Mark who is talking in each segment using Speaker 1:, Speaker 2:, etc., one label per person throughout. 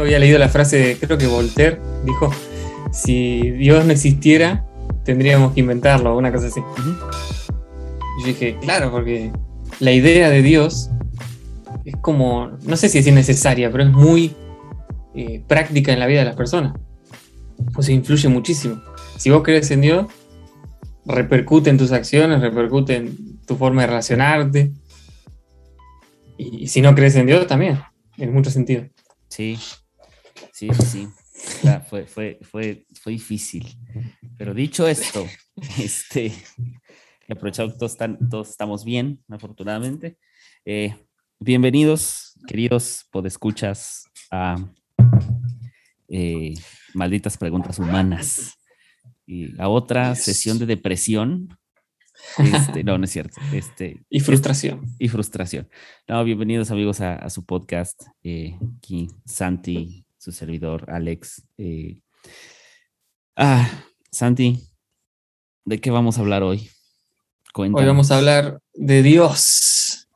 Speaker 1: justo había leído la frase, creo que Voltaire dijo, si Dios no existiera, tendríamos que inventarlo, una cosa así. Y yo dije, claro, porque la idea de Dios es como, no sé si es innecesaria, pero es muy eh, práctica en la vida de las personas. O sea, influye muchísimo. Si vos crees en Dios, repercute en tus acciones, repercute en tu forma de relacionarte. Y, si no crees en Dios, también, en mucho sentido.
Speaker 2: Sí, sí, sí. fue, fue, fue, fue difícil. Pero dicho esto, este, he aprovechado que todos, están, todos estamos bien, afortunadamente. Eh, bienvenidos, queridos podescuchas, a eh, Malditas Preguntas Humanas. Y a otra sesión de depresión. Este, no, no es cierto. Este,
Speaker 1: y frustración.
Speaker 2: y frustración. No, bienvenidos amigos a, su podcast. Eh, aquí Santi, su servidor, Alex. ah, Santi, ¿de qué vamos a hablar hoy?
Speaker 1: Hoy vamos a hablar de Dios.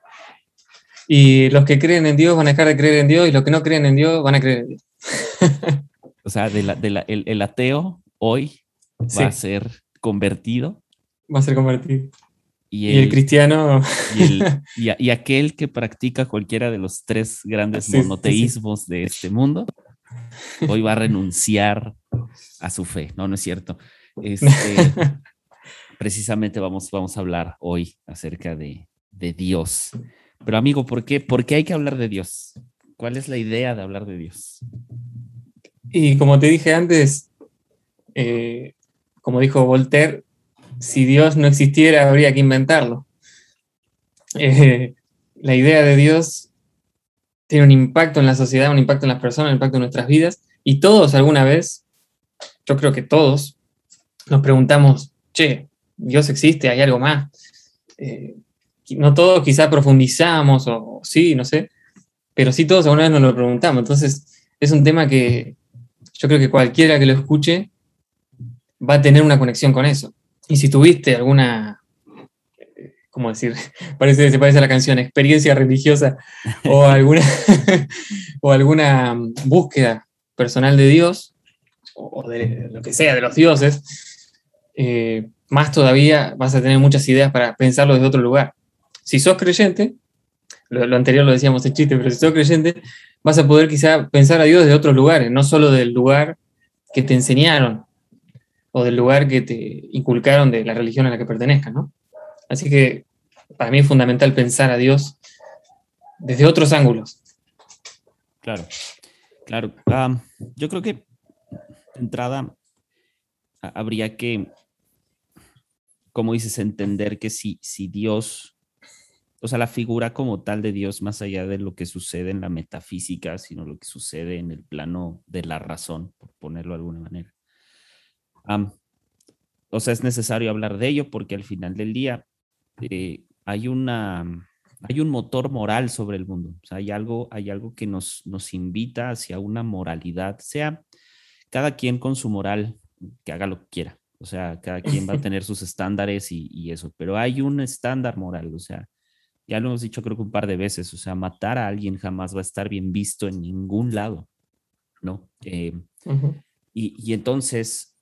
Speaker 1: Y los que creen en Dios van a dejar de creer en Dios y los que no creen en Dios van a creer en Dios.
Speaker 2: o sea, el, ateo hoy va a ser convertido.
Speaker 1: Va a ser convertido. Y el, cristiano.
Speaker 2: Y, aquel que practica cualquiera de los tres grandes monoteísmos de este mundo, hoy va a renunciar a su fe. No, no es cierto. Este, precisamente vamos, vamos a hablar hoy acerca de, Dios. Pero amigo, ¿por qué, ¿por qué hay que hablar de Dios? ¿Cuál es la idea de hablar de Dios?
Speaker 1: Y como te dije antes, eh, como dijo Voltaire, si Dios no existiera, habría que inventarlo. Eh, la idea de Dios tiene un impacto en la sociedad, un impacto en las personas, un impacto en nuestras vidas, y todos alguna vez, yo creo que todos, nos preguntamos, che, Dios existe, hay algo más. Eh, no todos quizá profundizamos o, sí, no sé, pero sí todos alguna vez nos lo preguntamos. Entonces es un tema que yo creo que cualquiera que lo escuche va a tener una conexión con eso. Y si tuviste alguna, ¿cómo decir? Parece, se parece a la canción, experiencia religiosa o alguna, o alguna búsqueda personal de Dios, o de lo que sea, de los dioses, eh, más todavía vas a tener muchas ideas para pensarlo desde otro lugar. Si sos creyente, lo, anterior lo decíamos en chiste, pero si sos creyente, vas a poder quizá pensar a Dios desde otros lugares, no solo del lugar que te enseñaron o del lugar que te inculcaron de la religión a la que pertenezcas, ¿no? Así que para mí es fundamental pensar a Dios desde otros ángulos.
Speaker 2: Claro, claro. yo creo que de entrada habría que como dices, entender que si, si Dios, o sea, la figura como tal de Dios, más allá de lo que sucede en la metafísica, sino lo que sucede en el plano de la razón, por ponerlo de alguna manera. o sea, es necesario hablar de ello porque al final del día eh, hay una hay un motor moral sobre el mundo. O sea, hay algo, hay algo que nos, nos invita hacia una moralidad, sea cada quien con su moral, que haga lo que quiera. O sea, cada quien va a tener sus estándares y, eso, pero hay un estándar moral, o sea, ya lo hemos dicho creo que un par de veces, o sea, matar a alguien jamás va a estar bien visto en ningún lado, ¿no? Eh, y, entonces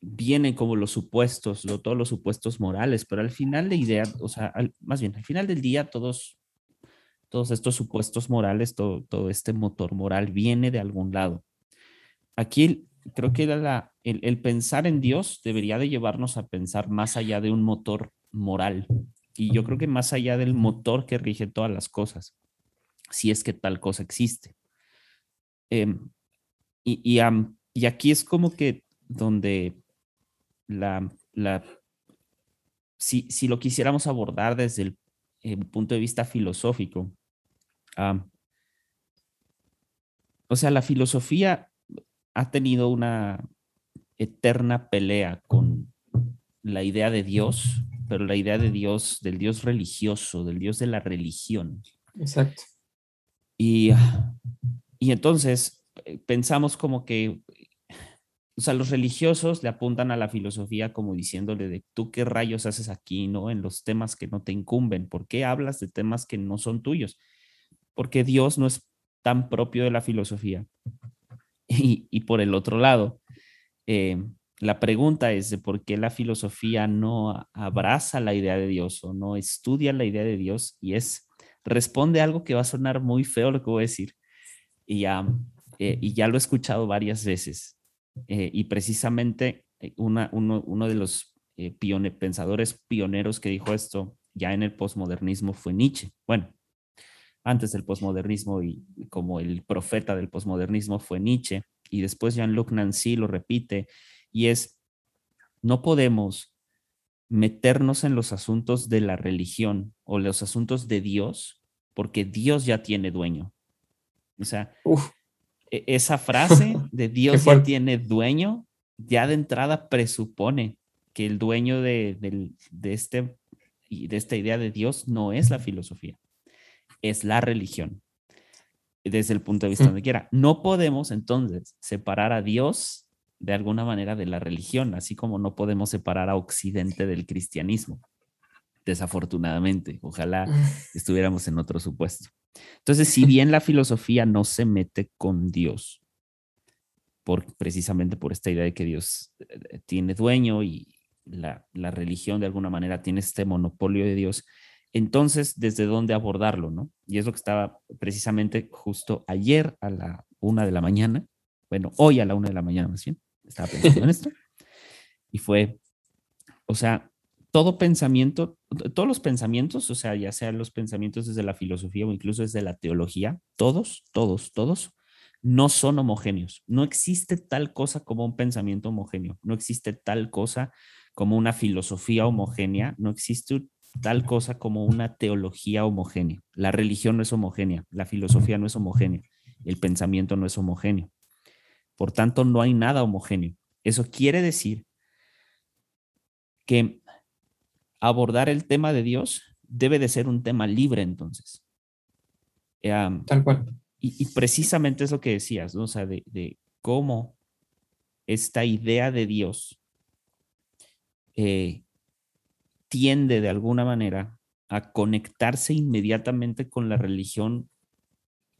Speaker 2: vienen como los supuestos, todos los supuestos morales, pero al final de idea, o sea, más bien, al final del día todos, todos estos supuestos morales, todo, todo este motor moral viene de algún lado. Aquí creo que la, el, pensar en Dios debería de llevarnos a pensar más allá de un motor moral. Y yo creo que más allá del motor que rige todas las cosas, si es que tal cosa existe. Em, y, y, aquí es como que donde la, la si, si, lo quisiéramos abordar desde el, punto de vista filosófico, o sea, la filosofía ha tenido una eterna pelea con la idea de Dios, pero la idea de Dios, del Dios religioso, del Dios de la religión.
Speaker 1: Exacto.
Speaker 2: Y, y entonces eh, pensamos como que, o sea, los religiosos le apuntan a la filosofía como diciéndole de tú qué rayos haces aquí, ¿no? En los temas que no te incumben, ¿por qué hablas de temas que no son tuyos? Porque Dios no es tan propio de la filosofía Y, por el otro lado, eh, la pregunta es de por qué la filosofía no abraza la idea de Dios o no estudia la idea de Dios y es, responde algo que va a sonar muy feo lo que voy a decir. Y ya, eh, y ya lo he escuchado varias veces. Eh, y precisamente una, uno, uno, de los pensadores pioneros que dijo esto ya en el posmodernismo fue Nietzsche. Bueno, antes del posmodernismo y como el profeta del posmodernismo fue Nietzsche, y después Jean-Luc Nancy lo repite, y es, no podemos meternos en los asuntos de la religión o los asuntos de Dios, porque Dios ya tiene dueño. O sea, e-, esa frase de Dios ya tiene dueño, ya de entrada presupone que el dueño de, de, este, de esta idea de Dios no es la filosofía es la religión, desde el punto de vista mm. donde quiera. No podemos entonces separar a Dios de alguna manera de la religión, así como no podemos separar a Occidente del cristianismo. Desafortunadamente, ojalá estuviéramos en otro supuesto. Entonces, si bien la filosofía no se mete con Dios, por, precisamente por esta idea de que Dios eh, tiene dueño y la, la religión de alguna manera tiene este monopolio de Dios, entonces, ¿desde dónde abordarlo? ¿no? Y es lo que estaba precisamente justo ayer a la una de la mañana, bueno, hoy a la una de la mañana más bien, estaba pensando en esto, y fue, o sea, todo pensamiento, todos los pensamientos, o sea, ya sean los pensamientos desde la filosofía o incluso desde la teología, todos, todos, todos, no son homogéneos. No existe tal cosa como un pensamiento homogéneo, no existe tal cosa como una filosofía homogénea, no existe tal cosa como una teología homogénea. La religión no es homogénea, la filosofía no es homogénea, el pensamiento no es homogéneo. Por tanto, no hay nada homogéneo. Eso quiere decir que abordar el tema de Dios debe de ser un tema libre entonces.
Speaker 1: tal cual.
Speaker 2: Y, precisamente es lo que decías, ¿no? O sea, de, de cómo esta idea de Dios eh, tiende de alguna manera a conectarse inmediatamente con la religión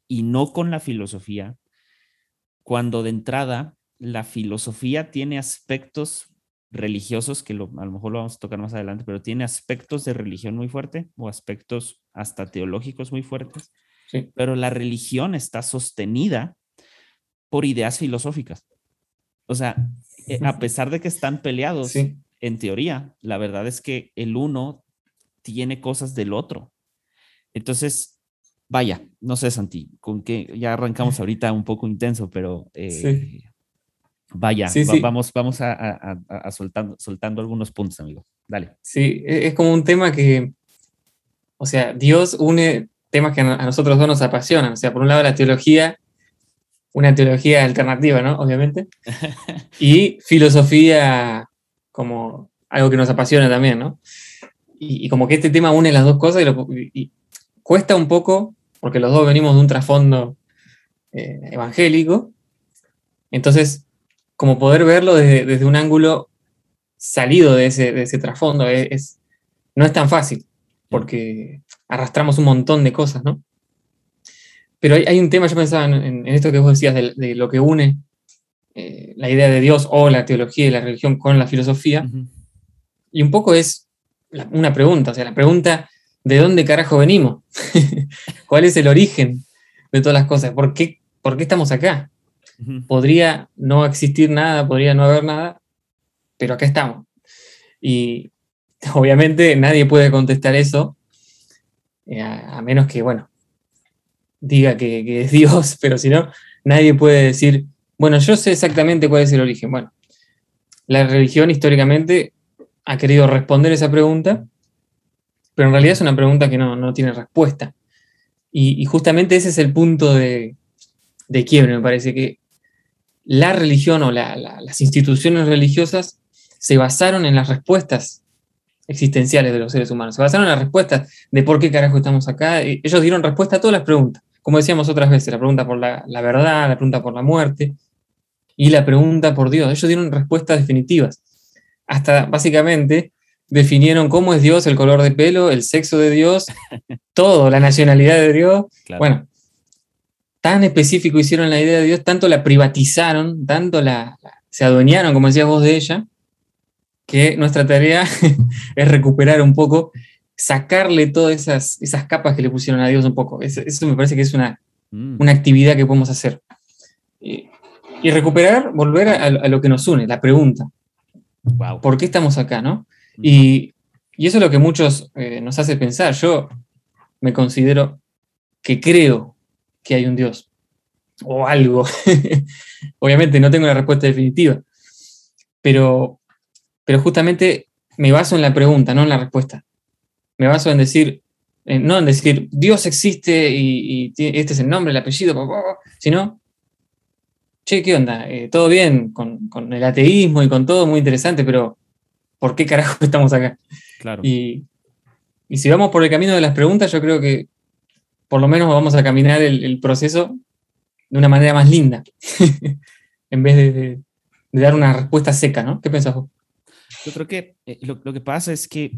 Speaker 2: y no con la filosofía, cuando de entrada la filosofía tiene aspectos religiosos, que a lo mejor lo vamos a tocar más adelante, pero tiene aspectos de religión muy fuerte o aspectos hasta teológicos muy fuertes, pero la religión está sostenida por ideas filosóficas. O sea, eh, a pesar de que están peleados, en teoría, la verdad es que el uno tiene cosas del otro. Entonces, vaya, no sé, Santi, con que ya arrancamos ahorita un poco intenso, pero eh, vaya, vamos, vamos a, soltando, soltando algunos puntos, amigo. Dale.
Speaker 1: Sí, e, es como un tema que, o sea, Dios une temas que a nosotros dos nos apasionan. O sea, por un lado la teología, una teología alternativa, ¿no? Obviamente. Y filosofía como algo que nos apasiona también, ¿no? Y, como que este tema une las dos cosas y, cuesta un poco, porque los dos venimos de un trasfondo eh, evangélico, entonces, como poder verlo desde, un ángulo salido de ese, trasfondo es, no es tan fácil, porque arrastramos un montón de cosas, ¿no? Pero hay, un tema, yo pensaba en, esto que vos decías, de lo que une eh, la idea de Dios o la teología y la religión con la filosofía. Y un poco es una pregunta, o sea, la pregunta, ¿de dónde carajo venimos? ¿Cuál es el origen de todas las cosas? ¿Por qué, por qué estamos acá? Podría no existir nada, podría no haber nada, pero acá estamos. Y obviamente nadie puede contestar eso, eh, a, menos que, bueno, diga que, que es Dios, pero si no, nadie puede decir, bueno, yo sé exactamente cuál es el origen. Bueno, la religión históricamente ha querido responder esa pregunta, pero en realidad es una pregunta que no, tiene respuesta. Y, justamente ese es el punto de, de quiebre, me parece que la religión o las instituciones religiosas se basaron en las respuestas existenciales de los seres humanos, se basaron en las respuestas de por qué carajo estamos acá. Ellos dieron respuesta a todas las preguntas, como decíamos otras veces, la pregunta por la, la verdad, la pregunta por la muerte, y la pregunta por Dios. Ellos dieron respuestas definitivas. Hasta básicamente definieron cómo es Dios, el color de pelo, el sexo de Dios, todo, la nacionalidad de Dios. Bueno, tan específico hicieron la idea de Dios, tanto la privatizaron, tanto la, se adueñaron, como decías vos, de ella, que nuestra tarea es recuperar un poco, sacarle todas esas, esas capas que le pusieron a Dios un poco. Eso, me parece que es una, mm. una actividad que podemos hacer. Y, recuperar, volver a, lo que nos une, la pregunta. ¿Por qué estamos acá, no? Mm. Y, eso es lo que muchos eh, nos hace pensar. Yo me considero que creo que hay un Dios o algo. Obviamente no tengo la respuesta definitiva, pero, pero justamente me baso en la pregunta, no en la respuesta. Me baso en decir, no en decir Dios existe y, este es el nombre, el apellido, sino, che, ¿qué onda? Eh, todo bien con, el ateísmo y con todo, muy interesante, pero ¿por qué carajo estamos acá?
Speaker 2: Claro.
Speaker 1: Y, y si vamos por el camino de las preguntas, yo creo que por lo menos vamos a caminar el, proceso de una manera más linda, en vez de, dar una respuesta seca, ¿no? ¿Qué pensás vos?
Speaker 2: Yo creo que eh, lo, que pasa es que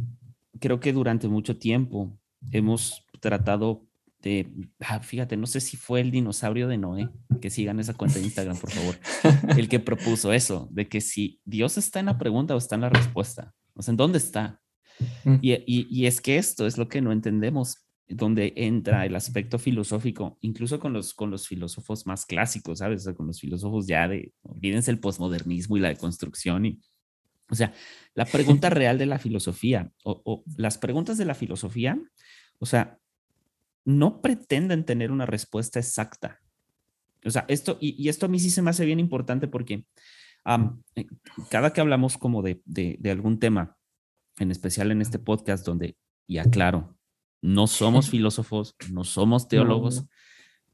Speaker 2: creo que durante mucho tiempo hemos tratado de, ah, fíjate, no sé si fue el dinosaurio de Noé, que sigan esa cuenta de Instagram, por favor, el que propuso eso, de que si Dios está en la pregunta o está en la respuesta, o sea, ¿en dónde está? Mm. y, es que esto es lo que no entendemos donde entra el aspecto filosófico, incluso con los, con los filósofos más clásicos, ¿sabes? con los filósofos ya de, olvídense el posmodernismo y la deconstrucción. Y, o sea, la pregunta real de la filosofía o, las preguntas de la filosofía, o sea, no pretenden tener una respuesta exacta. O sea, esto, y, esto a mí sí se me hace bien importante porque eh, cada que hablamos como de, de, de algún tema, en especial en este podcast donde, y aclaro, no somos filósofos, no somos teólogos,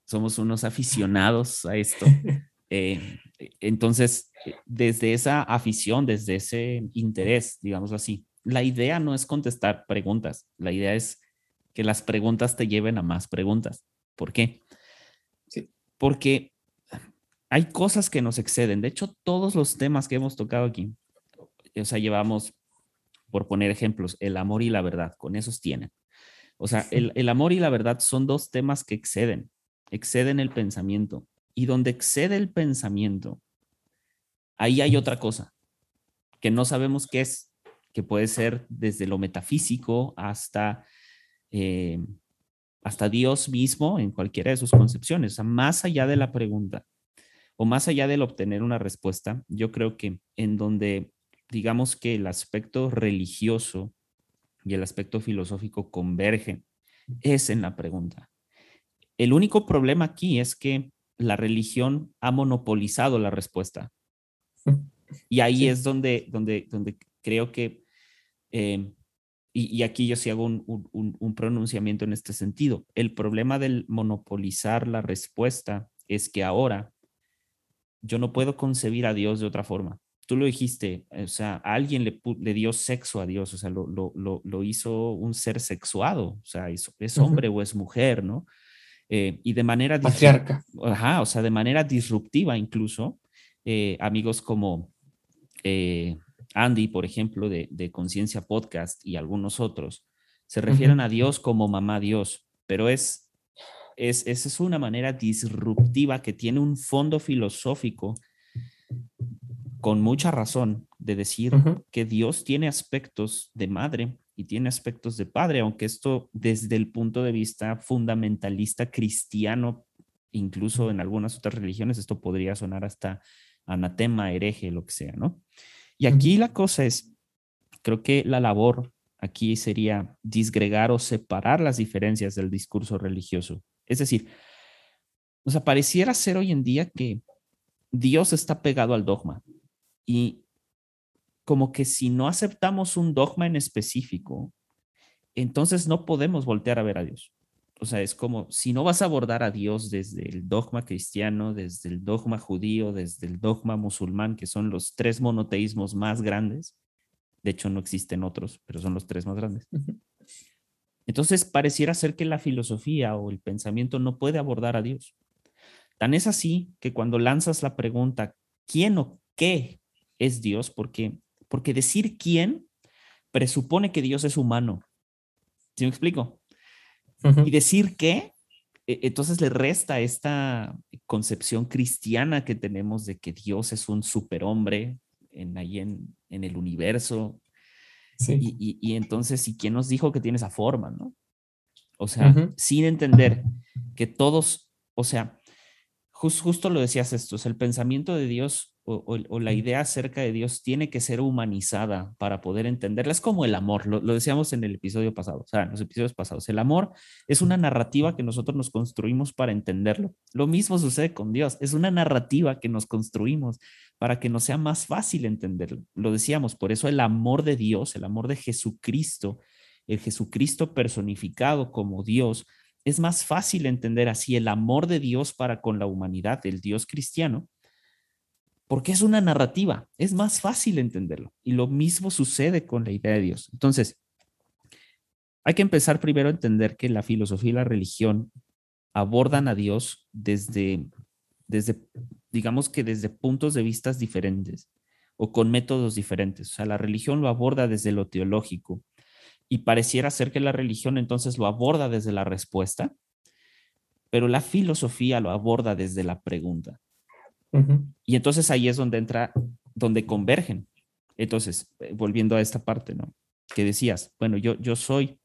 Speaker 2: somos unos aficionados a esto. Eh, entonces, desde esa afición, desde ese interés, digamos así, la idea no es contestar preguntas, la idea es que las preguntas te lleven a más preguntas. ¿Por qué? Porque hay cosas que nos exceden. De hecho, todos los temas que hemos tocado aquí, o sea, llevamos, por poner ejemplos, el amor y la verdad, con esos tienen. O sea, el, amor y la verdad son dos temas que exceden, exceden el pensamiento. Y donde excede el pensamiento, ahí hay otra cosa que no sabemos qué es, que puede ser desde lo metafísico hasta, eh, hasta Dios mismo en cualquiera de sus concepciones. O sea, más allá de la pregunta o más allá del obtener una respuesta, yo creo que en donde digamos que el aspecto religioso y el aspecto filosófico convergen, es en la pregunta. El único problema aquí es que la religión ha monopolizado la respuesta. Y ahí es donde, donde, donde creo que, eh, y, aquí yo sí hago un, un, pronunciamiento en este sentido, el problema del monopolizar la respuesta es que ahora yo no puedo concebir a Dios de otra forma tú lo dijiste, o sea, alguien le, le, dio sexo a Dios, o sea, lo, lo, lo, hizo un ser sexuado, o sea, es, hombre o es mujer, ¿no? Eh, y de manera...
Speaker 1: Patriarca.
Speaker 2: Ajá, o sea, de manera disruptiva incluso, eh, amigos como eh, Andy, por ejemplo, de, de Conciencia Podcast y algunos otros, se refieren a Dios como mamá Dios, pero es, es, esa es una manera disruptiva que tiene un fondo filosófico con mucha razón de decir que Dios tiene aspectos de madre y tiene aspectos de padre, aunque esto desde el punto de vista fundamentalista cristiano, incluso en algunas otras religiones, esto podría sonar hasta anatema, hereje, lo que sea, ¿no? Y aquí la cosa es, creo que la labor aquí sería disgregar o separar las diferencias del discurso religioso. Es decir, o sea, pareciera ser hoy en día que Dios está pegado al dogma. Y como que si no aceptamos un dogma en específico, entonces no podemos voltear a ver a Dios. O sea, es como si no vas a abordar a Dios desde el dogma cristiano, desde el dogma judío, desde el dogma musulmán, que son los tres monoteísmos más grandes. De hecho, no existen otros, pero son los tres más grandes. Entonces, pareciera ser que la filosofía o el pensamiento no puede abordar a Dios. Tan es así que cuando lanzas la pregunta, ¿quién o qué es Dios porque, porque decir quién presupone que Dios es humano. ¿Sí me explico? Y decir qué e, entonces le resta esta concepción cristiana que tenemos de que Dios es un superhombre en, ahí en, en el universo. Y, entonces, ¿y quién nos dijo que tiene esa forma, no? O sea, sin entender que todos, o sea, justo lo decías esto, es el pensamiento de Dios o, la idea acerca de Dios tiene que ser humanizada para poder entenderla. Es como el amor, lo, decíamos en el episodio pasado, o sea, en los episodios pasados. El amor es una narrativa que nosotros nos construimos para entenderlo. Lo mismo sucede con Dios, es una narrativa que nos construimos para que nos sea más fácil entenderlo. Lo decíamos, por eso el amor de Dios, el amor de Jesucristo, el Jesucristo personificado como Dios, es más fácil entender así el amor de Dios para con la humanidad, el Dios cristiano, porque es una narrativa, es más fácil entenderlo. Y lo mismo sucede con la idea de Dios. Entonces, hay que empezar primero a entender que la filosofía y la religión abordan a Dios desde, desde digamos que desde puntos de vista diferentes o con métodos diferentes. O sea, la religión lo aborda desde lo teológico y pareciera ser que la religión entonces lo aborda desde la respuesta, pero la filosofía lo aborda desde la pregunta. Y entonces ahí es donde entra, donde convergen. Entonces, eh, volviendo a esta parte, ¿no? Que decías, bueno, yo, yo soy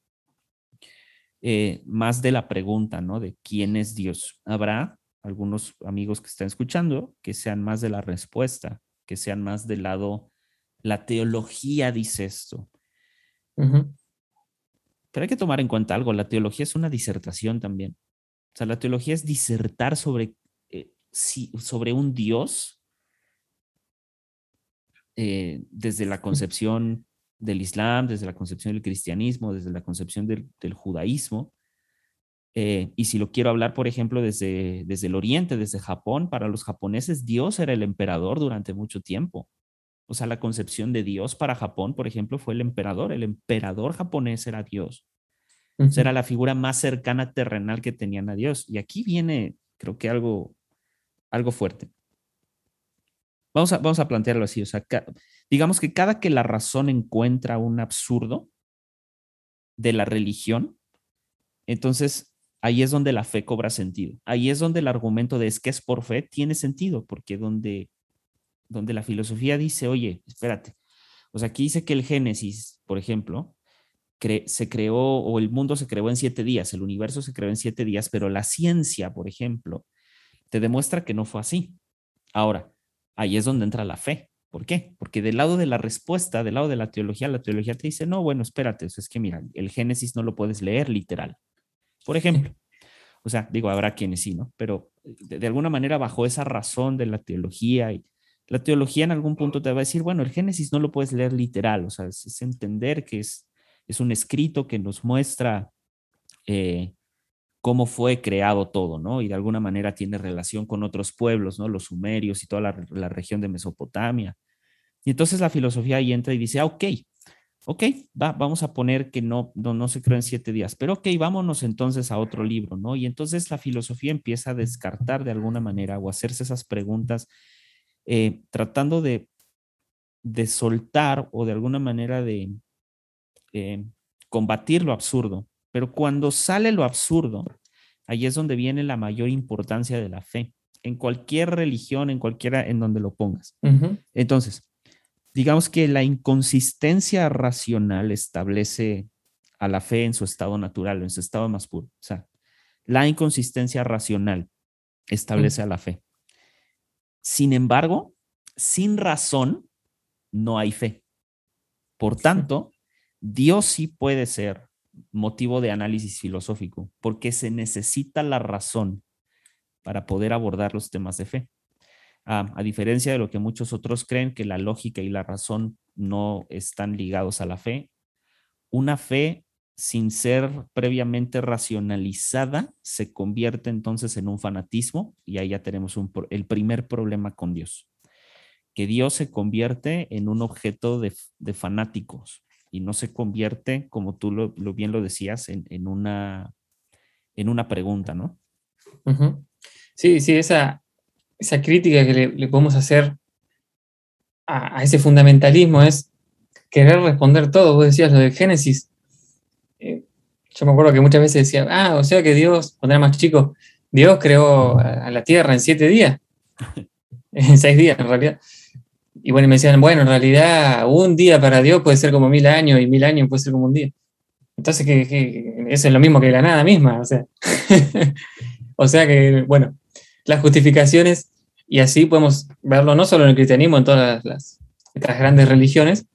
Speaker 2: eh, más de la pregunta, ¿no? De quién es Dios. Habrá algunos amigos que están escuchando que sean más de la respuesta, que sean más del lado, la teología dice esto. Pero hay que tomar en cuenta algo, la teología es una disertación también. O sea, la teología es disertar sobre sobre un Dios eh, desde la concepción del Islam, desde la concepción del cristianismo, desde la concepción del, judaísmo. Eh, y si lo quiero hablar, por ejemplo, desde, desde el Oriente, desde Japón, para los japoneses Dios era el emperador durante mucho tiempo. O sea, la concepción de Dios para Japón, por ejemplo, fue el emperador. El emperador japonés era Dios. era la figura más cercana terrenal que tenían a Dios. Y aquí viene, creo que algo algo fuerte. Vamos a, vamos a plantearlo así, o sea, digamos que cada que la razón encuentra un absurdo de la religión, entonces ahí es donde la fe cobra sentido. Ahí es donde el argumento de es que es por fe tiene sentido, porque donde, donde la filosofía dice, oye, espérate, o sea, aquí dice que el Génesis, por ejemplo, se creó o el mundo se creó en siete días, el universo se creó en siete días, pero la ciencia, por ejemplo, te demuestra que no fue así. Ahora, ahí es donde entra la fe. ¿Por qué? Porque del lado de la respuesta, del lado de la teología, la teología te dice, no, bueno, espérate, es que mira, el Génesis no lo puedes leer literal. Por ejemplo, o sea, digo, habrá quienes sí, ¿no? Pero de, alguna manera bajo esa razón de la teología y la teología en algún punto te va a decir, bueno, el Génesis no lo puedes leer literal, o sea, es, entender que es, es un escrito que nos muestra eh, cómo fue creado todo, ¿no? Y de alguna manera tiene relación con otros pueblos, ¿no? Los sumerios y toda la, región de Mesopotamia. Y entonces la filosofía ahí entra y dice, ah, ok, ok, va, vamos a poner que no, no, no se creó en siete días, pero ok, vámonos entonces a otro libro, ¿no? Y entonces la filosofía empieza a descartar de alguna manera o hacerse esas preguntas, eh, tratando de, de soltar o de alguna manera de eh, combatir lo absurdo, pero cuando sale lo absurdo, ahí es donde viene la mayor importancia de la fe, en cualquier religión, en cualquiera en donde lo pongas. Entonces, digamos que la inconsistencia racional establece a la fe en su estado natural, en su estado más puro. O sea, la inconsistencia racional establece a la fe. Sin embargo, sin razón, no hay fe. Por tanto, Dios sí puede ser motivo de análisis filosófico, porque se necesita la razón para poder abordar los temas de fe. Ah, a diferencia de lo que muchos otros creen, que la lógica y la razón no están ligados a la fe, una fe sin ser previamente racionalizada se convierte entonces en un fanatismo y ahí ya tenemos el primer problema con Dios, que Dios se convierte en un objeto de, de fanáticos, y no se convierte, como tú lo, bien lo decías, en, una, en una pregunta, ¿no?
Speaker 1: Sí, sí, esa, esa crítica que le, podemos hacer a, ese fundamentalismo es querer responder todo. Vos decías lo de Génesis. Eh, Yo me acuerdo que muchas veces decía, ah, o sea que Dios, cuando era más chico, Dios creó a la tierra en siete días, en seis días en realidad. Y bueno, me decían, bueno, en realidad un día para Dios puede ser como mil años y mil años puede ser como un día. Entonces, que, eso es lo mismo que la nada misma. O sea, o sea que, bueno, las justificaciones, y así podemos verlo no solo en el cristianismo, en todas las, grandes religiones,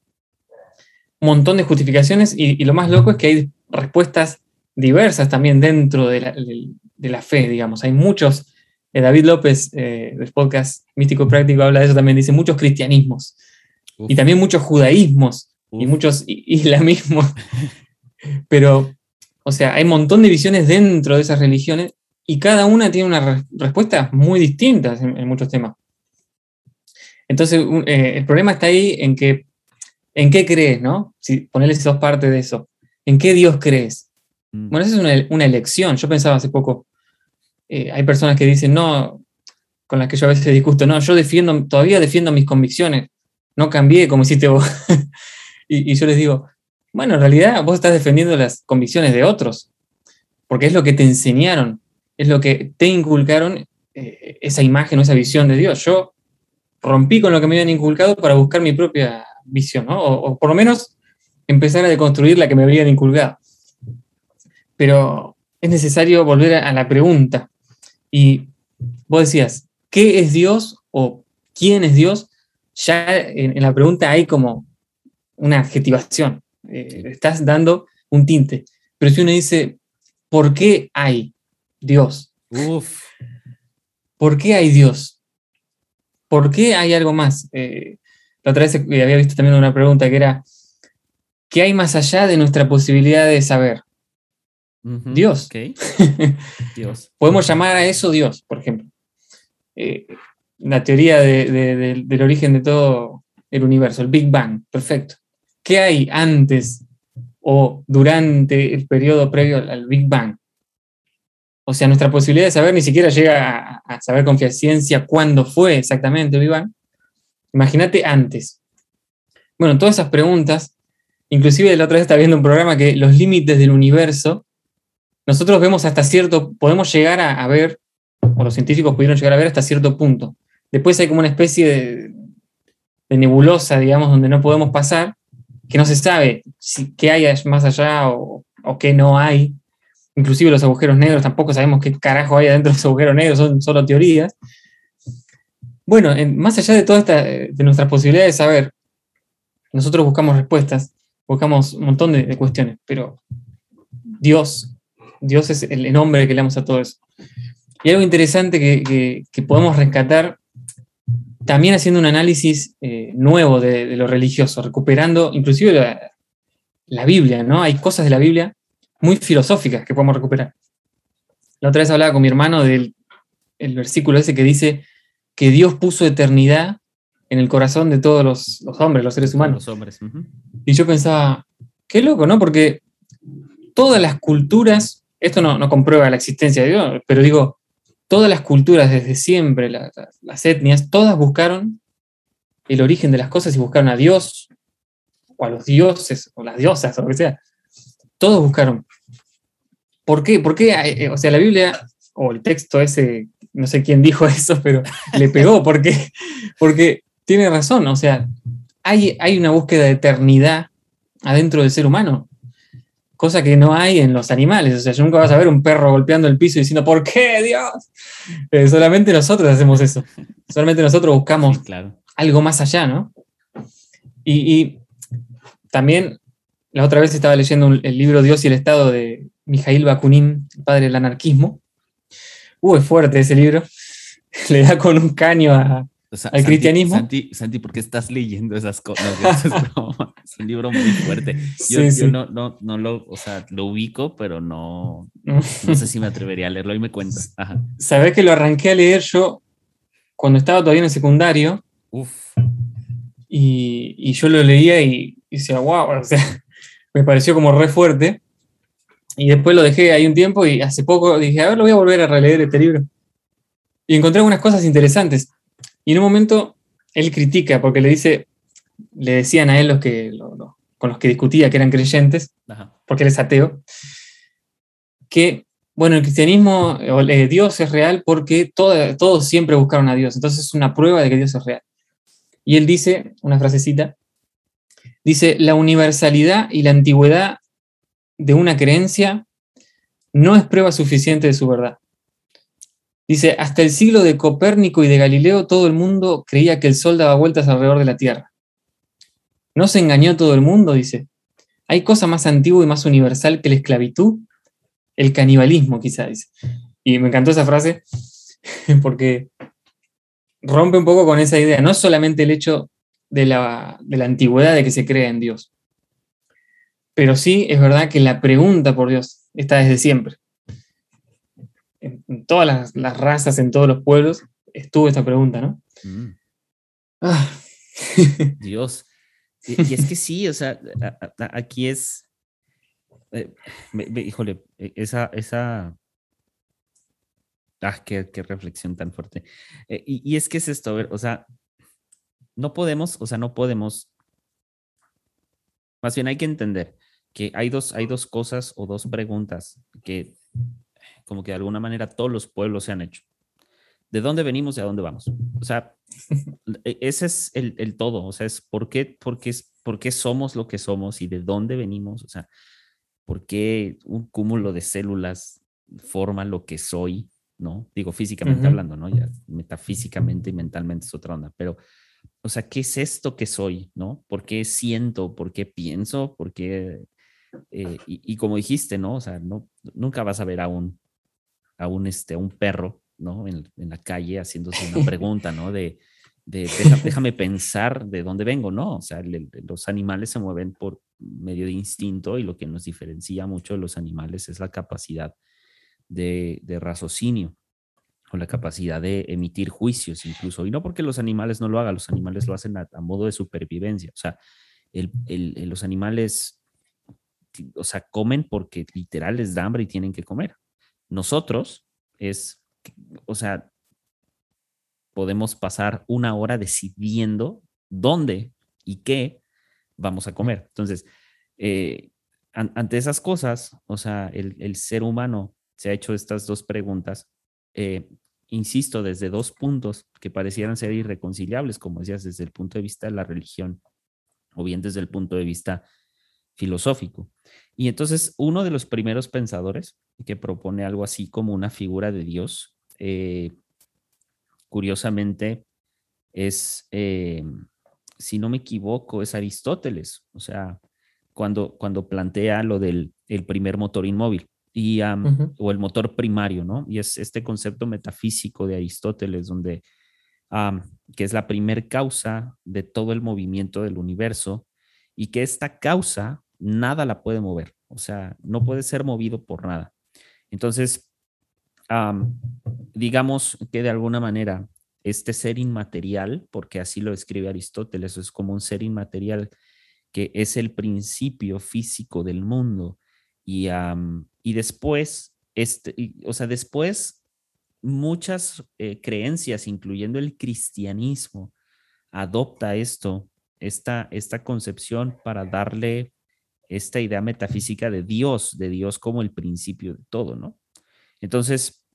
Speaker 1: un montón de justificaciones, y, lo más loco es que hay respuestas diversas también dentro de la, fe, digamos. Hay muchos, David López eh, del podcast Místico Práctico habla de eso también, dice muchos cristianismos, y también muchos judaísmos, y muchos islamismos. Pero, o sea, hay un montón de visiones dentro de esas religiones y cada una tiene una respuesta muy distinta en, muchos temas. Entonces, eh, el problema está ahí en que, ¿en qué crees, no? Si ponerle dos partes de eso. ¿En qué Dios crees? Mm. Bueno, esa es una, elección. Yo pensaba hace poco, eh, hay personas que dicen, no, con las que yo a veces discuto, no, yo defiendo, todavía defiendo mis convicciones, no cambié como hiciste vos. y, yo les digo, bueno, en realidad vos estás defendiendo las convicciones de otros, porque es lo que te enseñaron, es lo que te inculcaron eh, esa imagen o esa visión de Dios. Yo rompí con lo que me habían inculcado para buscar mi propia visión, o, por lo menos empezar a deconstruir la que me habían inculcado. Pero es necesario volver a, la pregunta. Y vos decías, ¿qué es Dios o quién es Dios? Ya en la pregunta hay como una adjetivación. Eh, estás dando un tinte. Pero si uno dice, ¿por qué hay Dios? ¿Por qué hay Dios? ¿Por qué hay algo más? Eh, la otra vez había visto también una pregunta que era, ¿qué hay más allá de nuestra posibilidad de saber? Dios. Dios. Podemos llamar a eso Dios, por ejemplo. Eh, la teoría del origen de todo el universo, el Big Bang, perfecto. ¿Qué hay antes o durante el periodo previo al Big Bang? O sea, nuestra posibilidad de saber ni siquiera llega a, saber con ciencia cuándo fue exactamente el Big Bang. Imagínate antes. Bueno, todas esas preguntas, inclusive la otra vez estaba viendo un programa que los límites del universo, nosotros vemos hasta cierto, podemos llegar a, ver, o los científicos pudieron llegar a ver hasta cierto punto. Después hay como una especie de, de nebulosa, digamos, donde no podemos pasar, que no se sabe si, qué hay más allá o, qué no hay. Inclusive los agujeros negros tampoco sabemos qué carajo hay adentro de los agujeros negros, son solo teorías. Bueno, más allá de toda esta, de nuestras posibilidades de saber, nosotros buscamos respuestas, buscamos un montón de, cuestiones, pero Dios, Dios es el nombre que le damos a todo eso. Y algo interesante que, que podemos rescatar también haciendo un análisis eh, nuevo de, lo religioso, recuperando inclusive la, Biblia, ¿no? Hay cosas de la Biblia muy filosóficas que podemos recuperar. La otra vez hablaba con mi hermano del versículo ese que dice que Dios puso eternidad en el corazón de todos los, hombres, los seres humanos.
Speaker 2: Los hombres.
Speaker 1: Y yo pensaba, qué loco, ¿no? Porque todas las culturas, esto no, no comprueba la existencia de Dios, pero digo, todas las culturas desde siempre, las etnias, todas buscaron el origen de las cosas y buscaron a Dios, o a los dioses, o las diosas, o lo que sea. Todos buscaron. ¿Por qué? ¿Por qué? Eh, o sea, la Biblia, o el texto ese, no sé quién dijo eso, pero le pegó. ¿Por qué? Porque tiene razón, o sea, hay, hay una búsqueda de eternidad adentro del ser humano cosa que no hay en los animales. O sea, nunca vas a ver un perro golpeando el piso y diciendo, ¿por qué, Dios? Eh, solamente nosotros hacemos eso. Solamente nosotros buscamos algo más allá, ¿no? Y, también, la otra vez estaba leyendo el libro Dios y el Estado de Mijail Bakunin, el padre del anarquismo. Uh, es fuerte ese libro. Le da con un caño a, al cristianismo.
Speaker 2: Santi, Santi, ¿por qué estás leyendo esas cosas? es un libro muy fuerte. Yo, no, no, no, lo, o sea, lo ubico, pero no, no sé si me atrevería a leerlo y me cuentas.
Speaker 1: Sabes que lo arranqué a leer yo cuando estaba todavía en el secundario.
Speaker 2: Uf.
Speaker 1: Y, y, yo lo leía y, y decía, wow, o sea, me pareció como re fuerte. Y después lo dejé ahí un tiempo y hace poco dije, a ver, lo voy a volver a releer este libro. Y encontré algunas cosas interesantes. Y en un momento él critica porque le dice, le decían a él los que, con los que discutía que eran creyentes, porque él es ateo, que, bueno, el cristianismo, eh, Dios es real porque todos siempre buscaron a Dios, entonces es una prueba de que Dios es real. Y él dice, una frasecita, dice, la universalidad y la antigüedad de una creencia no es prueba suficiente de su verdad. Dice, hasta el siglo de Copérnico y de Galileo todo el mundo creía que el Sol daba vueltas alrededor de la Tierra. ¿No se engañó todo el mundo? Dice. ¿Hay cosa más antigua y más universal que la esclavitud? El canibalismo, quizá, dice. Y me encantó esa frase porque rompe un poco con esa idea. No solamente el hecho de la, de la antigüedad de que se cree en Dios, pero sí es verdad que la pregunta por Dios está desde siempre en, todas las, razas, en todos los pueblos, estuvo esta pregunta, ¿no? Mm.
Speaker 2: Ah. Dios. Y, es que sí, o sea, aquí es, eh, híjole, e, esa, esa, ah, qué, reflexión tan fuerte. Eh, y, es que es esto, a ver, o sea, no podemos, o sea, no podemos, más bien hay que entender que hay dos, hay dos cosas o dos preguntas que como que de alguna manera todos los pueblos se han hecho. ¿De dónde venimos y a dónde vamos? O sea, e, ese es el, todo, o sea, es por qué, por, qué, por qué somos lo que somos y de dónde venimos, o sea, por qué un cúmulo de células forma lo que soy, ¿no? Digo, físicamente hablando, ¿no? Ya metafísicamente y mentalmente es otra onda, pero, o sea, ¿qué es esto que soy, ¿no? ¿Por qué siento? ¿Por qué pienso? ¿Por qué? Eh, y, como dijiste, ¿no? O sea, no, nunca vas a ver a un a un, este, un perro, ¿no? En, la calle haciéndose una pregunta, ¿no? De, déjame pensar de dónde vengo, ¿no? O sea, los animales se mueven por medio de instinto y lo que nos diferencia mucho de los animales es la capacidad de, raciocinio o la capacidad de emitir juicios incluso. Y no porque los animales no lo hagan, los animales lo hacen a, modo de supervivencia. O sea, los animales, o sea, comen porque literal les da hambre y tienen que comer. Nosotros es, o sea, podemos pasar una hora decidiendo dónde y qué vamos a comer. Entonces, eh, ante esas cosas, o sea, el, ser humano se ha hecho estas dos preguntas, eh, insisto, desde dos puntos que parecieran ser irreconciliables, como decías, desde el punto de vista de la religión o bien desde el punto de vista filosófico. Y entonces uno de los primeros pensadores que propone algo así como una figura de Dios, eh, curiosamente es, eh, si no me equivoco, es Aristóteles, o sea, cuando, cuando plantea lo del el primer motor inmóvil y, o el motor primario, ¿no? Y es este concepto metafísico de Aristóteles, donde, que es la primer causa de todo el movimiento del universo y que esta causa nada la puede mover, o sea, no puede ser movido por nada. Entonces, digamos que de alguna manera este ser inmaterial, porque así lo escribe Aristóteles, es como un ser inmaterial que es el principio físico del mundo. Y, y después, este, o sea, después muchas eh, creencias, incluyendo el cristianismo, adopta esto, esta, esta concepción para darle esta idea metafísica de Dios, de Dios como el principio de todo, ¿no? Entonces,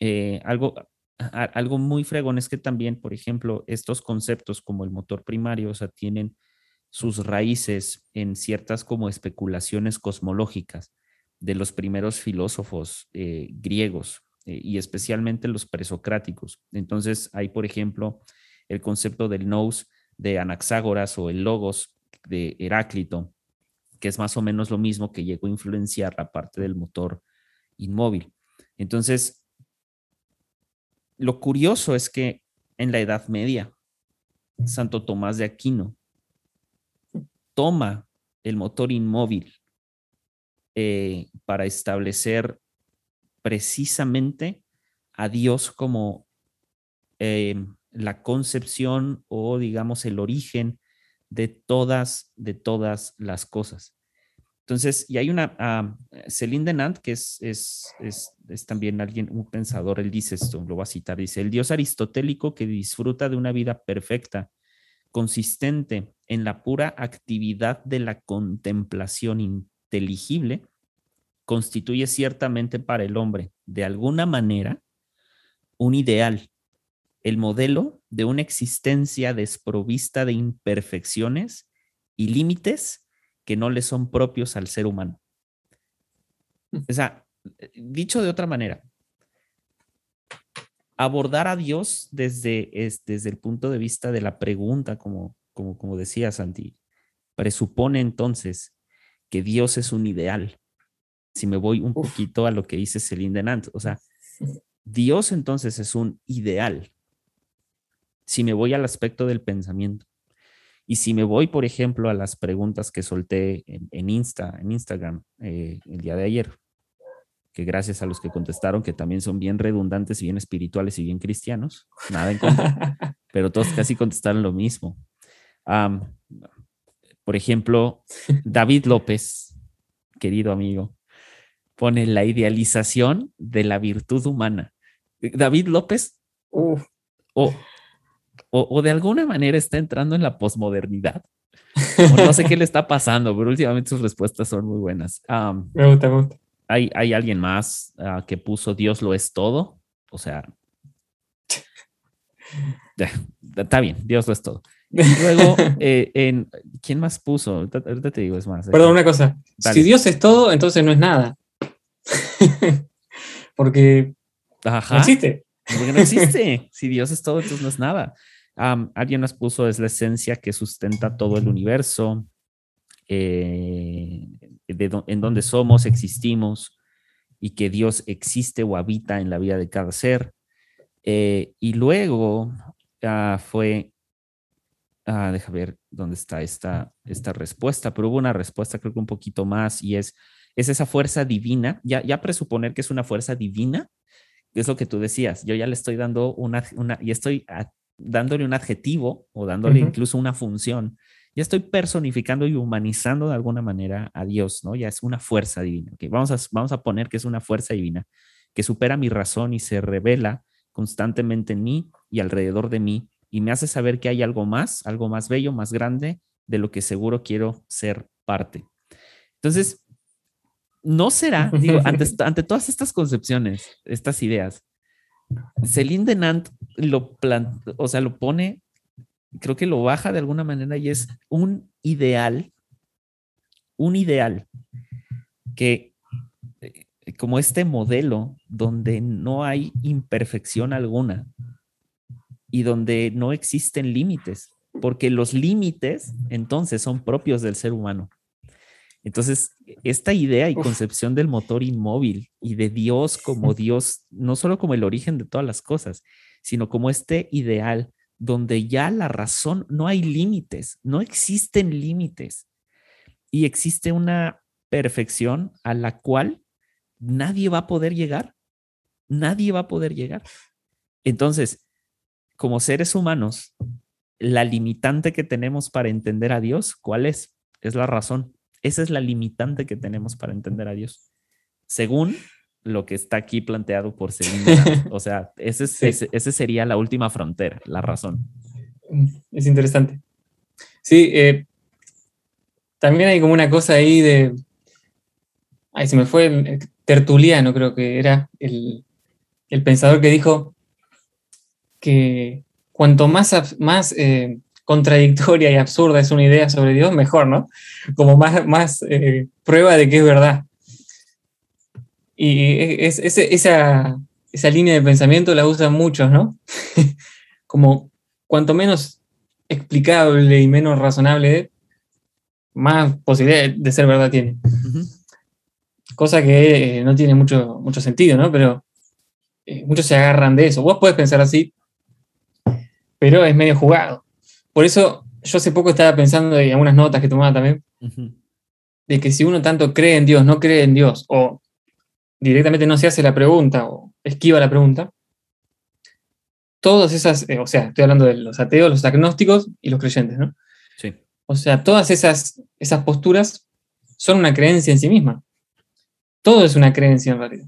Speaker 2: eh, algo, algo muy fregón es que también, por ejemplo, estos conceptos como el motor primario, o sea, tienen sus raíces en ciertas como especulaciones cosmológicas de los primeros filósofos eh, griegos eh, y especialmente los presocráticos. Entonces, hay, por ejemplo, el concepto del nous de Anaxágoras o el logos de Heráclito, que es más o menos lo mismo que llegó a influenciar la parte del motor inmóvil. Entonces, lo curioso es que en la Edad Media, Santo Tomás de Aquino toma el motor inmóvil eh, para establecer precisamente a Dios como eh, la concepción o digamos el origen de todas, de todas las cosas. Entonces, y hay una, uh, Celine Denant, que es, es, es, también alguien, un pensador, él dice esto, lo voy a citar, dice, el Dios aristotélico que disfruta de una vida perfecta, consistente en la pura actividad de la contemplación inteligible, constituye ciertamente para el hombre, de alguna manera, un ideal, el modelo de una existencia desprovista de imperfecciones y límites que no le son propios al ser humano. O sea, dicho de otra manera, abordar a Dios desde, desde el punto de vista de la pregunta, como, como, como decía Santi, presupone entonces que Dios es un ideal. Si me voy un poquito a lo que dice Celine Denant, o sea, Dios entonces es un ideal. Si me voy al aspecto del pensamiento. Y si me voy, por ejemplo, a las preguntas que solté en, Insta, en Instagram eh, el día de ayer, que gracias a los que contestaron, que también son bien redundantes y bien espirituales y bien cristianos, nada en contra, pero todos casi contestaron lo mismo. por ejemplo, David López, querido amigo, pone la idealización de la virtud humana. David López, o, o, de alguna manera está entrando en la posmodernidad. no sé qué le está pasando, pero últimamente sus respuestas son muy buenas.
Speaker 1: me gusta, me gusta.
Speaker 2: Hay, hay alguien más ah, que puso Dios lo es todo. O sea, está bien, Dios lo es todo. luego, eh, en, ¿quién más puso? Ahorita te digo, es más.
Speaker 1: Perdón, una cosa. Si Dios es todo, entonces no es nada. Porque no existe.
Speaker 2: Porque no existe. si Dios es todo, entonces no es nada. alguien nos puso, es la esencia que sustenta todo el universo, eh, en donde somos, existimos, y que Dios existe o habita en la vida de cada ser. Eh, y luego ah, fue, ah, deja ver dónde está esta, esta respuesta, pero hubo una respuesta creo que un poquito más y es es esa fuerza divina, ya, ya presuponer que es una fuerza divina, es lo que tú decías, yo ya le estoy dando una, una y estoy dándole un adjetivo o dándole incluso una función, ya estoy personificando y humanizando de alguna manera a Dios, ¿no? Ya es una fuerza divina, okay, vamos, a, vamos a poner que es una fuerza divina que supera mi razón y se revela constantemente en mí y alrededor de mí y me hace saber que hay algo más, algo más bello, más grande de lo que seguro quiero ser parte. Entonces, no será, digo, ante, todas estas concepciones, estas ideas, Celine Denant lo o sea, lo pone, creo que lo baja de alguna manera y es un ideal, un ideal que eh, como este modelo donde no hay imperfección alguna y donde no existen límites, porque los límites entonces son propios del ser humano. Entonces, esta idea y concepción del motor inmóvil y de Dios como Dios, no solo como el origen de todas las cosas, sino como este ideal donde ya la razón, no hay límites, no existen límites y existe una perfección a la cual nadie va a poder llegar, nadie va a poder llegar. Entonces, como seres humanos, la limitante que tenemos para entender a Dios, ¿cuál es? Es la razón. Esa es la limitante que tenemos para entender a Dios, según lo que está aquí planteado por Celine. o sea, ese, ese, sería la última frontera, la razón.
Speaker 1: Es interesante. Sí, eh, también hay como una cosa ahí de... Ay, se me fue el, Tertuliano, creo que era el, pensador que dijo que cuanto más, más eh, contradictoria y absurda es una idea sobre Dios, mejor, ¿no? Como más, más eh, prueba de que es verdad. Y es, esa, esa línea de pensamiento la usan muchos, ¿no? Como cuanto menos explicable y menos razonable, más posibilidad de ser verdad tiene. Cosa que eh, no tiene mucho, mucho sentido, ¿no? Pero eh, muchos se agarran de eso. Vos puedes pensar así, pero es medio jugado. Por eso yo hace poco estaba pensando en algunas notas que tomaba también, de que si uno tanto cree en Dios, no cree en Dios, o directamente no se hace la pregunta, o esquiva la pregunta, todas esas, eh, o sea, estoy hablando de los ateos, los agnósticos y los creyentes, ¿no? Sí. O sea, todas esas, esas posturas son una creencia en sí misma. Todo es una creencia en realidad.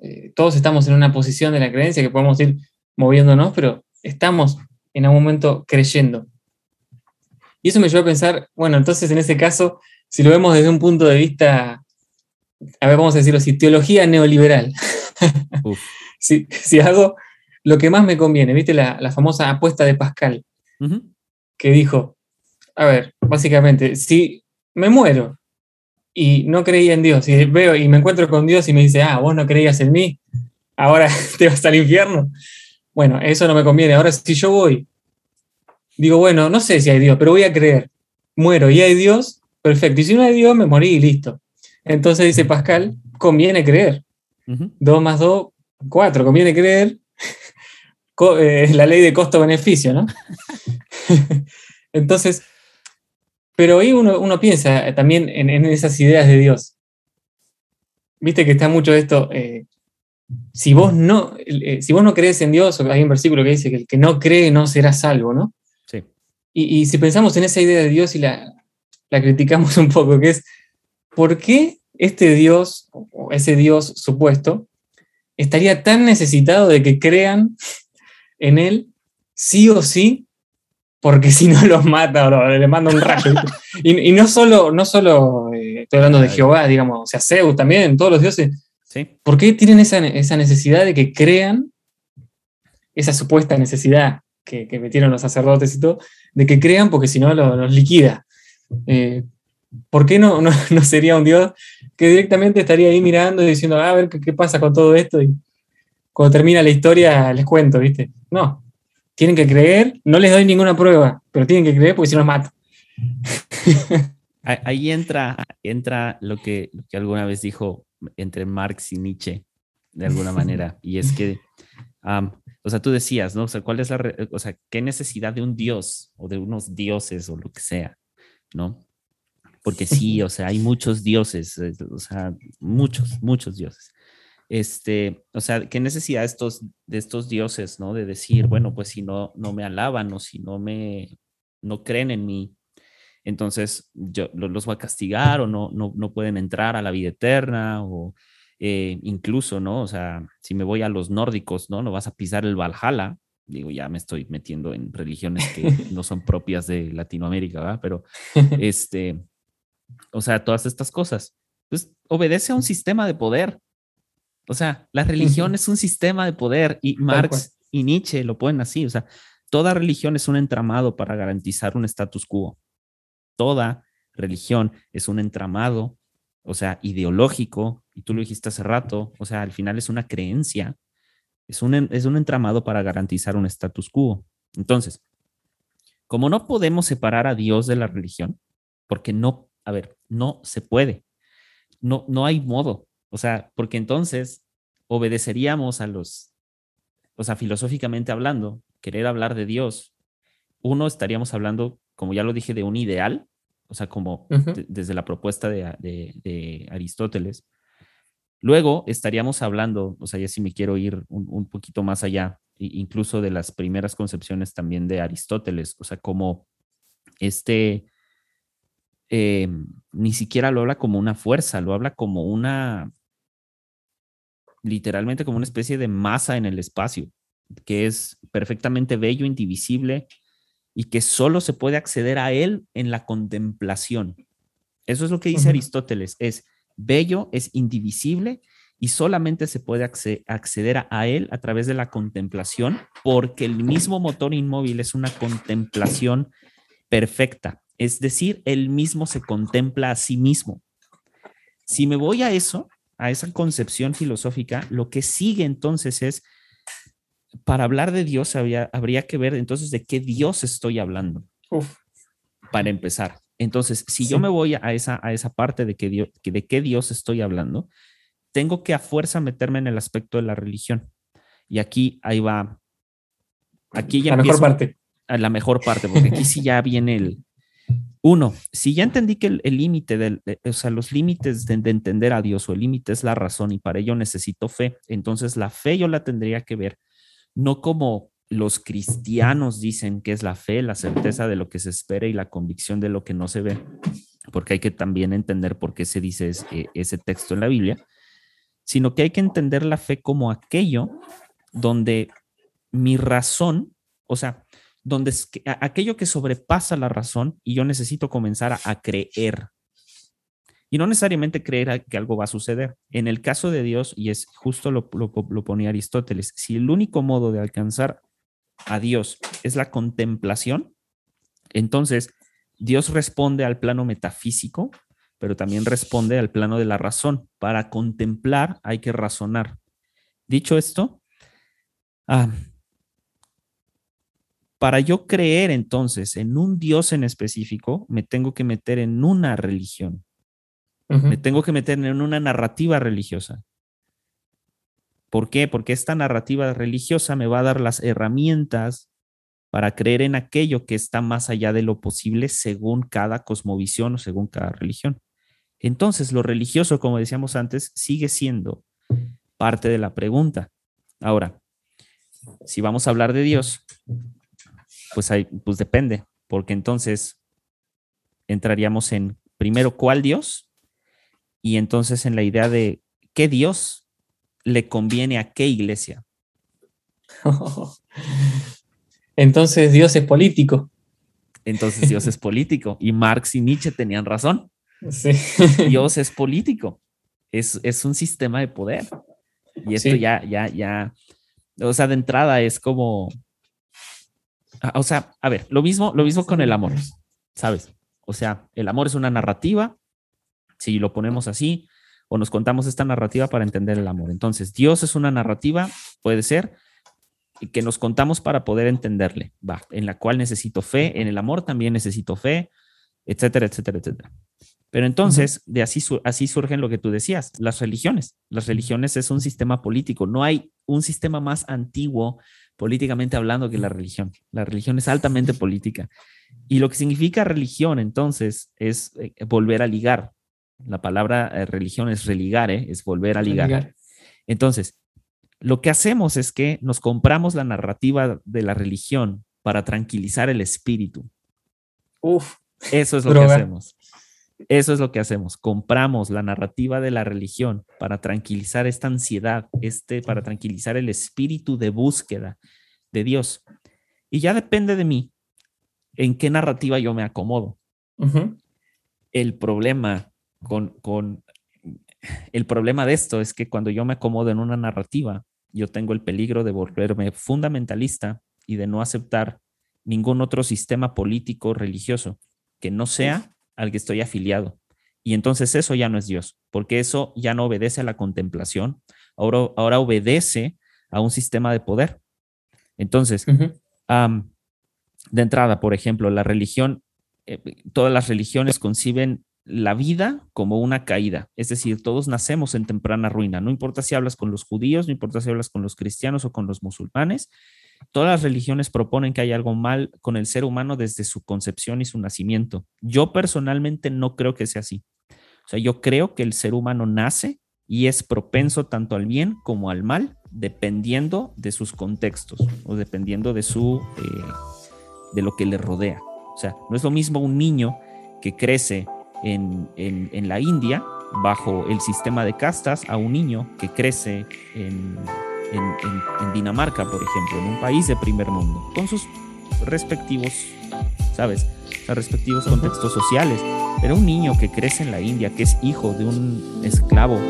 Speaker 1: Eh, todos estamos en una posición de la creencia que podemos ir moviéndonos, pero estamos en algún momento creyendo. Y eso me llevó a pensar, bueno, entonces en ese caso, si lo vemos desde un punto de vista a ver, vamos a decirlo así, teología neoliberal. si, si, hago lo que más me conviene, ¿viste la, la famosa apuesta de Pascal? Que dijo, a ver, básicamente, si me muero y no creía en Dios, y veo y me encuentro con Dios y me dice, ah, vos no creías en mí, ahora te vas al infierno. Bueno, eso no me conviene. Ahora, si yo voy, digo, bueno, no sé si hay Dios, pero voy a creer. Muero y hay Dios, perfecto. Y si no hay Dios, me morí y listo. Entonces dice Pascal, conviene creer. Dos más dos, cuatro, conviene creer. Es eh, la ley de costo-beneficio, ¿no? Entonces, pero ahí uno, piensa también en, esas ideas de Dios. Viste que está mucho esto, eh, si vos no, eh, si vos no crees en Dios, hay un versículo que dice que el que no cree no será salvo, ¿no? Y, si pensamos en esa idea de Dios y la, la criticamos un poco, que es, ¿por qué este Dios, o ese Dios supuesto, estaría tan necesitado de que crean en Él sí o sí porque si no los mata o le manda un rayo. y, no solo, no solo eh, estoy hablando de Jehová, digamos, o sea, Zeus también, todos los dioses.
Speaker 2: ¿Sí?
Speaker 1: ¿Por qué tienen esa, necesidad de que crean, esa supuesta necesidad que, metieron los sacerdotes y todo, de que crean porque si no los, liquida? Eh, ¿Por qué no, no, sería un Dios que directamente estaría ahí mirando y diciendo, ah, a ver qué, qué pasa con todo esto? Y cuando termina la historia les cuento, ¿viste? No, tienen que creer, no les doy ninguna prueba, pero tienen que creer porque si no los mato.
Speaker 2: Ahí entra, entra lo que, alguna vez dijo entre Marx y Nietzsche, de alguna manera, y es que, o sea, tú decías, ¿no? O sea, ¿cuál es la, o sea, qué necesidad de un dios o de unos dioses o lo que sea, ¿no? Porque sí, o sea, hay muchos dioses, eh, o sea, muchos, muchos dioses este, o sea, qué necesidad de estos, de estos dioses, ¿no? De decir, bueno, pues si no, no me alaban o si no me, no creen en mí, entonces yo los voy a castigar o no, no, no pueden entrar a la vida eterna o eh, incluso, ¿no? O sea, si me voy a los nórdicos, ¿no? No vas a pisar el Valhalla, digo, ya me estoy metiendo en religiones que no son propias de Latinoamérica, ¿verdad? Pero, este, o sea, todas estas cosas, pues obedece a un sistema de poder, o sea, la religión es un sistema de poder y Marx y Nietzsche lo ponen así. O sea, toda religión es un entramado para garantizar un status quo. Toda religión es un entramado, o sea, ideológico, y tú lo dijiste hace rato, o sea, al final es una creencia, es un, es un entramado para garantizar un status quo. Entonces, como no podemos separar a Dios de la religión, porque no, a ver, no se puede, no, no hay modo. O sea, porque entonces obedeceríamos a los, o sea, filosóficamente hablando, querer hablar de Dios, uno estaríamos hablando, como ya lo dije, de un ideal, o sea, como desde la propuesta de, Aristóteles. Luego estaríamos hablando, o sea, ya si me quiero ir un, poquito más allá, incluso de las primeras concepciones también de Aristóteles, o sea, como este, eh, ni siquiera lo habla como una fuerza, lo habla como una, literalmente como una especie de masa en el espacio, que es perfectamente bello, indivisible y que solo se puede acceder a él en la contemplación. Eso es lo que dice Aristóteles, es bello, es indivisible y solamente se puede acceder a él a través de la contemplación, porque el mismo motor inmóvil es una contemplación perfecta, es decir, él mismo se contempla a sí mismo. Si me voy a eso, a esa concepción filosófica, lo que sigue entonces es, para hablar de Dios habría, habría que ver entonces de qué Dios estoy hablando. Para empezar. Entonces, si yo me voy a esa, a esa parte de, que Dios, de qué Dios estoy hablando, tengo que a fuerza meterme en el aspecto de la religión. Y aquí, ahí va. Aquí ya
Speaker 1: la mejor parte.
Speaker 2: A la mejor parte, porque aquí sí ya viene el, uno, si ya entendí que el límite, de, o sea, los límites de, entender a Dios o el límite es la razón y para ello necesito fe, entonces la fe yo la tendría que ver no como los cristianos dicen que es la fe, la certeza de lo que se espera y la convicción de lo que no se ve, porque hay que también entender por qué se dice ese, ese texto en la Biblia, sino que hay que entender la fe como aquello donde mi razón, o sea, donde es aquello que sobrepasa la razón y yo necesito comenzar a, creer. y no necesariamente creer que algo va a suceder. En el caso de Dios, y es justo lo, lo, lo ponía Aristóteles, si el único modo de alcanzar a Dios es la contemplación, entonces Dios responde al plano metafísico, pero también responde al plano de la razón. Para contemplar hay que razonar. Dicho esto, ah, para yo creer entonces en un Dios en específico, me tengo que meter en una religión. Me tengo que meter en una narrativa religiosa. ¿Por qué? Porque esta narrativa religiosa me va a dar las herramientas para creer en aquello que está más allá de lo posible según cada cosmovisión o según cada religión. Entonces, lo religioso, como decíamos antes, sigue siendo parte de la pregunta. Ahora, si vamos a hablar de Dios, pues, hay, pues depende, porque entonces entraríamos en, primero, ¿cuál Dios? Y entonces en la idea de qué Dios le conviene a qué iglesia.
Speaker 1: Entonces Dios es político.
Speaker 2: Entonces Dios es político. Y Marx y Nietzsche tenían razón. Dios es político. Es, es, un sistema de poder. Y esto ya, ya, ya. O sea, de entrada es como. O sea, a ver, lo mismo, lo mismo con el amor, ¿sabes? O sea, el amor es una narrativa. Si lo ponemos así, o nos contamos esta narrativa para entender el amor. Entonces, Dios es una narrativa, puede ser, que nos contamos para poder entenderle, va, en la cual necesito fe, en el amor también necesito fe, etcétera, etcétera, etcétera. Pero entonces, de así, así surgen lo que tú decías, las religiones. Las religiones es un sistema político. No hay un sistema más antiguo políticamente hablando que la religión. La religión es altamente política. Y lo que significa religión, entonces, es eh, volver a ligar. La palabra eh, religión es religar, ¿eh? es volver a ligar. Entonces, lo que hacemos es que nos compramos la narrativa de la religión para tranquilizar el espíritu.
Speaker 1: Uf.
Speaker 2: Eso es lo que hacemos. Eso es lo que hacemos. Compramos la narrativa de la religión para tranquilizar esta ansiedad, este, para tranquilizar el espíritu de búsqueda de Dios. Y ya depende de mí en qué narrativa yo me acomodo. El problema con, con, el problema de esto es que cuando yo me acomodo en una narrativa, yo tengo el peligro de volverme fundamentalista y de no aceptar ningún otro sistema político religioso que no sea al que estoy afiliado. Y entonces eso ya no es Dios, porque eso ya no obedece a la contemplación, ahora, ahora obedece a un sistema de poder. Entonces, de entrada, por ejemplo, la religión, eh, todas las religiones conciben la vida como una caída. Es decir, todos nacemos en temprana ruina. No importa si hablas con los judíos, no importa si hablas con los cristianos o con los musulmanes. Todas las religiones proponen que hay algo mal con el ser humano desde su concepción y su nacimiento. Yo personalmente no creo que sea así. O sea, yo creo que el ser humano nace y es propenso tanto al bien como al mal, dependiendo de sus contextos o dependiendo de su eh, de lo que le rodea. O sea, no es lo mismo un niño que crece en, la India bajo el sistema de castas a un niño que crece en, Dinamarca, por ejemplo, en un país de primer mundo, con sus respectivos, ¿sabes? respectivos contextos sociales. Pero un niño que crece en la India, que es hijo de un esclavo,